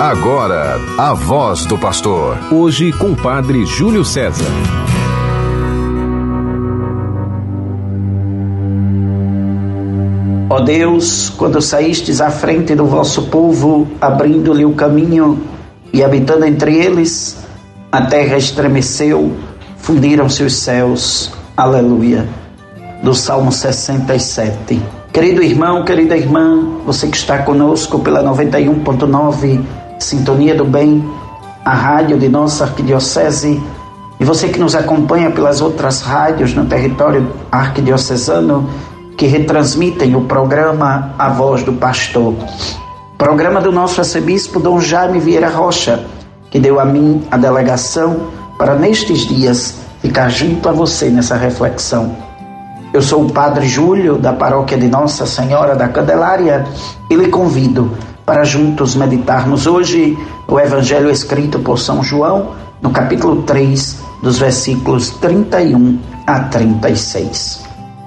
Agora, a voz do pastor. Hoje com o padre Júlio César. Ó Deus, quando saístes à frente do vosso povo, abrindo-lhe o caminho e habitando entre eles, a terra estremeceu, fundiram-se os céus. Aleluia. Do Salmo 67. Querido irmão, querida irmã, você que está conosco pela 91.9 Sintonia do Bem, a rádio de nossa arquidiocese, e você que nos acompanha pelas outras rádios no território arquidiocesano, que retransmitem o programa A Voz do Pastor. Programa do nosso arcebispo Dom Jaime Vieira Rocha, que deu a mim a delegação para nestes dias ficar junto a você nessa reflexão. Eu sou o Padre Júlio, da paróquia de Nossa Senhora da Candelária, e lhe convido para juntos meditarmos hoje o Evangelho escrito por São João, no capítulo 3, dos versículos 31 a 36.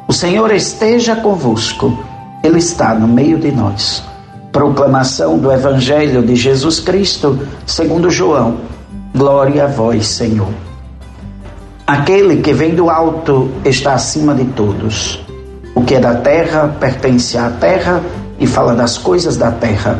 O Senhor esteja convosco, Ele está no meio de nós. Proclamação do Evangelho de Jesus Cristo, segundo João. Glória a vós, Senhor. Aquele que vem do alto está acima de todos. O que é da terra pertence à terra e fala das coisas da terra.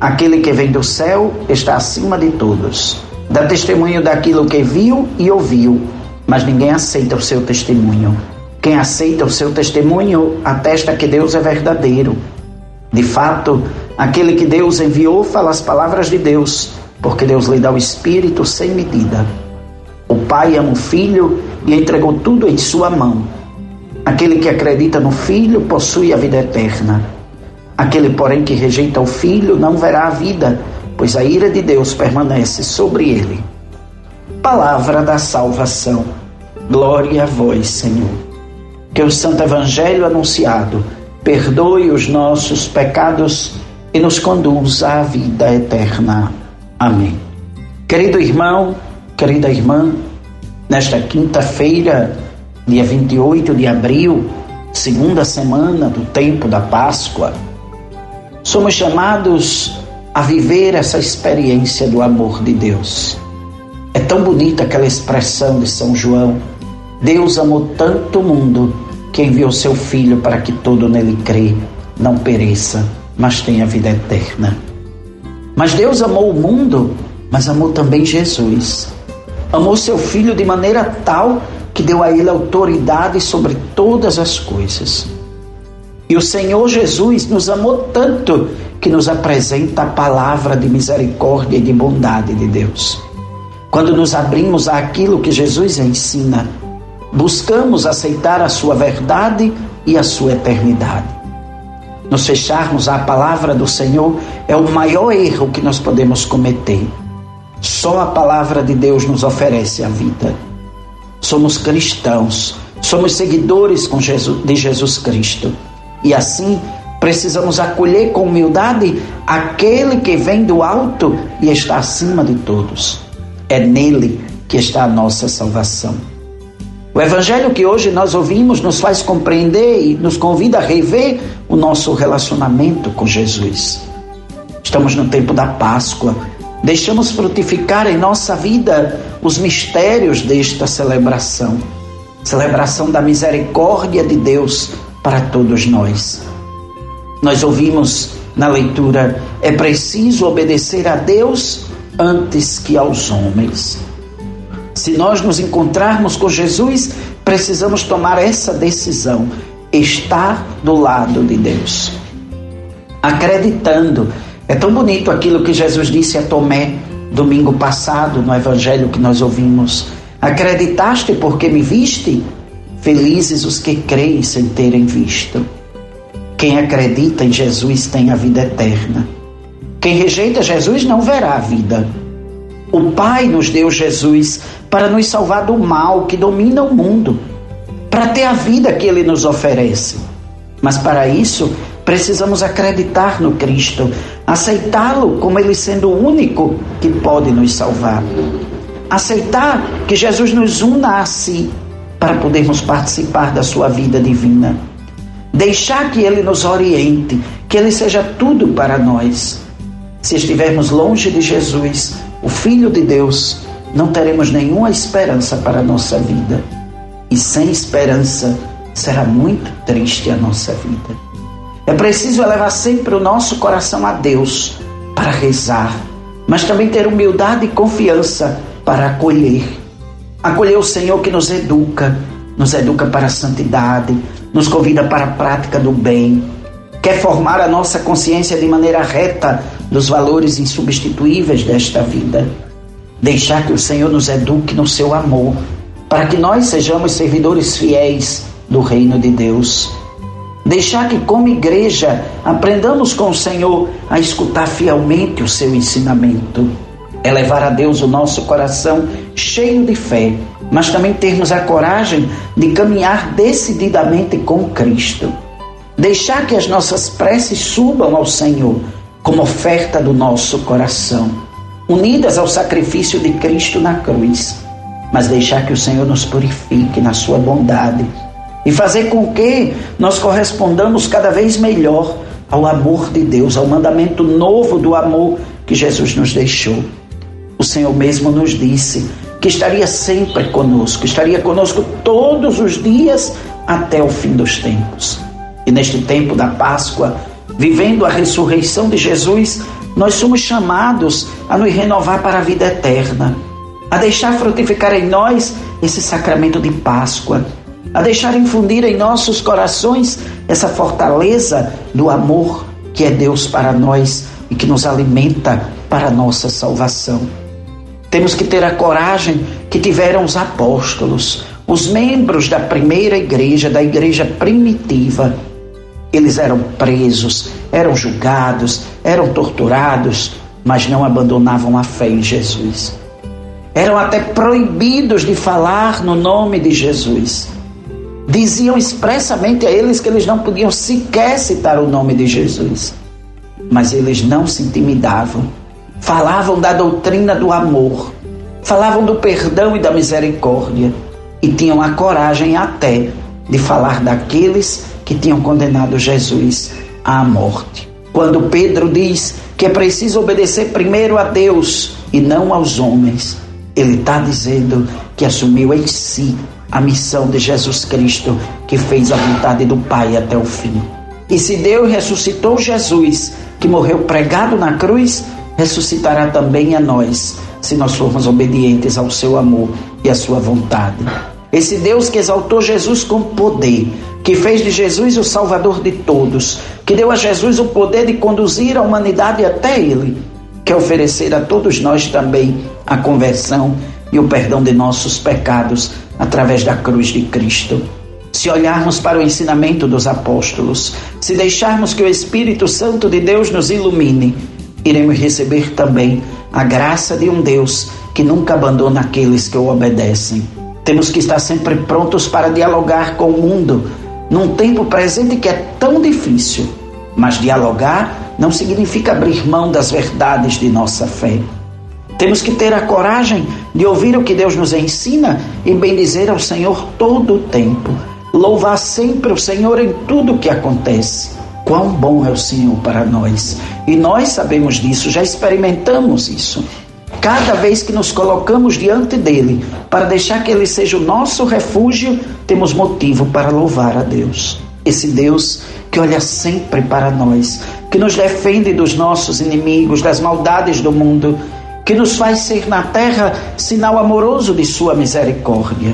Aquele que vem do céu está acima de todos. Dá testemunho daquilo que viu e ouviu, mas ninguém aceita o seu testemunho. Quem aceita o seu testemunho atesta que Deus é verdadeiro. De fato, aquele que Deus enviou fala as palavras de Deus, porque Deus lhe dá o Espírito sem medida. O Pai ama o Filho e entregou tudo em sua mão. Aquele que acredita no Filho possui a vida eterna. Aquele, porém, que rejeita o Filho não verá a vida, pois a ira de Deus permanece sobre ele. Palavra da salvação. Glória a vós, Senhor que o Santo Evangelho anunciado perdoe os nossos pecados e nos conduza à vida eterna. Amém. Querido irmão, querida irmã, nesta quinta-feira, dia 28 de abril, segunda semana do tempo da Páscoa, somos chamados a viver essa experiência do amor de Deus. É tão bonita aquela expressão de São João Deus amou tanto o mundo que enviou seu Filho para que todo nele crê, não pereça, mas tenha vida eterna. Mas Deus amou o mundo, mas amou também Jesus. Amou seu Filho de maneira tal que deu a ele autoridade sobre todas as coisas. E o Senhor Jesus nos amou tanto que nos apresenta a palavra de misericórdia e de bondade de Deus. Quando nos abrimos àquilo que Jesus ensina, buscamos aceitar a sua verdade e a sua eternidade. Nos fecharmos à palavra do Senhor é o maior erro que nós podemos cometer. Só a palavra de Deus nos oferece a vida. Somos cristãos, somos seguidores de Jesus Cristo. E assim precisamos acolher com humildade aquele que vem do alto e está acima de todos. É nele que está a nossa salvação. O evangelho que hoje nós ouvimos nos faz compreender e nos convida a rever o nosso relacionamento com Jesus. Estamos no tempo da Páscoa. Deixamos frutificar em nossa vida os mistérios desta celebração celebração da misericórdia de Deus para todos nós. Nós ouvimos na leitura: é preciso obedecer a Deus antes que aos homens. Se nós nos encontrarmos com Jesus, precisamos tomar essa decisão, estar do lado de Deus. Acreditando. É tão bonito aquilo que Jesus disse a Tomé domingo passado no evangelho que nós ouvimos. Acreditaste porque me viste? Felizes os que creem sem terem visto. Quem acredita em Jesus tem a vida eterna. Quem rejeita Jesus não verá a vida. O Pai nos deu Jesus para nos salvar do mal que domina o mundo, para ter a vida que Ele nos oferece. Mas para isso, precisamos acreditar no Cristo, aceitá-lo como Ele sendo o único que pode nos salvar. Aceitar que Jesus nos una a si para podermos participar da sua vida divina. Deixar que Ele nos oriente, que Ele seja tudo para nós. Se estivermos longe de Jesus, o Filho de Deus, não teremos nenhuma esperança para a nossa vida. E sem esperança, será muito triste a nossa vida. É preciso elevar sempre o nosso coração a Deus para rezar, mas também ter humildade e confiança para acolher. Acolher o Senhor que nos educa, nos educa para a santidade, nos convida para a prática do bem, quer formar a nossa consciência de maneira reta dos valores insubstituíveis desta vida. Deixar que o Senhor nos eduque no seu amor, para que nós sejamos servidores fiéis do reino de Deus. Deixar que, como igreja, aprendamos com o Senhor a escutar fielmente o seu ensinamento. Elevar a Deus o nosso coração cheio de fé, mas também termos a coragem de caminhar decididamente com Cristo. Deixar que as nossas preces subam ao Senhor como oferta do nosso coração, unidas ao sacrifício de Cristo na cruz, mas deixar que o Senhor nos purifique na sua bondade e fazer com que nós correspondamos cada vez melhor ao amor de Deus, ao mandamento novo do amor que Jesus nos deixou. O Senhor mesmo nos disse que estaria sempre conosco, estaria conosco todos os dias até o fim dos tempos. E neste tempo da Páscoa, vivendo a ressurreição de Jesus, nós somos chamados a nos renovar para a vida eterna, a deixar frutificar em nós esse sacramento de Páscoa a deixar infundir em nossos corações essa fortaleza do amor que é Deus para nós e que nos alimenta para a nossa salvação. Temos que ter a coragem que tiveram os apóstolos, os membros da primeira igreja, da igreja primitiva. Eles eram presos, eram julgados, eram torturados, mas não abandonavam a fé em Jesus. Eram até proibidos de falar no nome de Jesus diziam expressamente a eles que eles não podiam sequer citar o nome de Jesus. Mas eles não se intimidavam. Falavam da doutrina do amor, falavam do perdão e da misericórdia e tinham a coragem até de falar daqueles que tinham condenado Jesus à morte. Quando Pedro diz que é preciso obedecer primeiro a Deus e não aos homens, ele está dizendo que assumiu em si a missão de Jesus Cristo, que fez a vontade do Pai até o fim. E se Deus ressuscitou Jesus, que morreu pregado na cruz, ressuscitará também a nós, se nós formos obedientes ao seu amor e à sua vontade. Esse Deus que exaltou Jesus com poder, que fez de Jesus o Salvador de todos, que deu a Jesus o poder de conduzir a humanidade até Ele, quer oferecer a todos nós também a conversão e o perdão de nossos pecados através da cruz de Cristo. Se olharmos para o ensinamento dos apóstolos, se deixarmos que o Espírito Santo de Deus nos ilumine, iremos receber também a graça de um Deus que nunca abandona aqueles que o obedecem. Temos que estar sempre prontos para dialogar com o mundo, num tempo presente que é tão difícil. Mas dialogar não significa abrir mão das verdades de nossa fé. Temos que ter a coragem de ouvir o que Deus nos ensina e bendizer ao Senhor todo o tempo. Louvar sempre o Senhor em tudo o que acontece. Quão bom é o Senhor para nós. E nós sabemos disso, já experimentamos isso. Cada vez que nos colocamos diante dele para deixar que ele seja o nosso refúgio, temos motivo para louvar a Deus. Esse Deus que olha sempre para nós, que nos defende dos nossos inimigos, das maldades do mundo que nos faz ser na terra sinal amoroso de Sua misericórdia.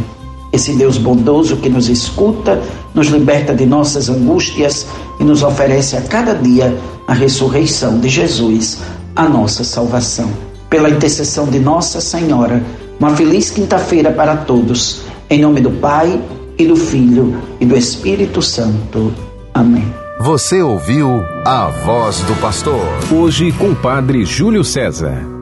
Esse Deus bondoso que nos escuta, nos liberta de nossas angústias e nos oferece a cada dia a ressurreição de Jesus, a nossa salvação. Pela intercessão de Nossa Senhora, uma feliz quinta-feira para todos. Em nome do Pai, e do Filho, e do Espírito Santo. Amém. Você ouviu a voz do pastor. Hoje com o Padre Júlio César.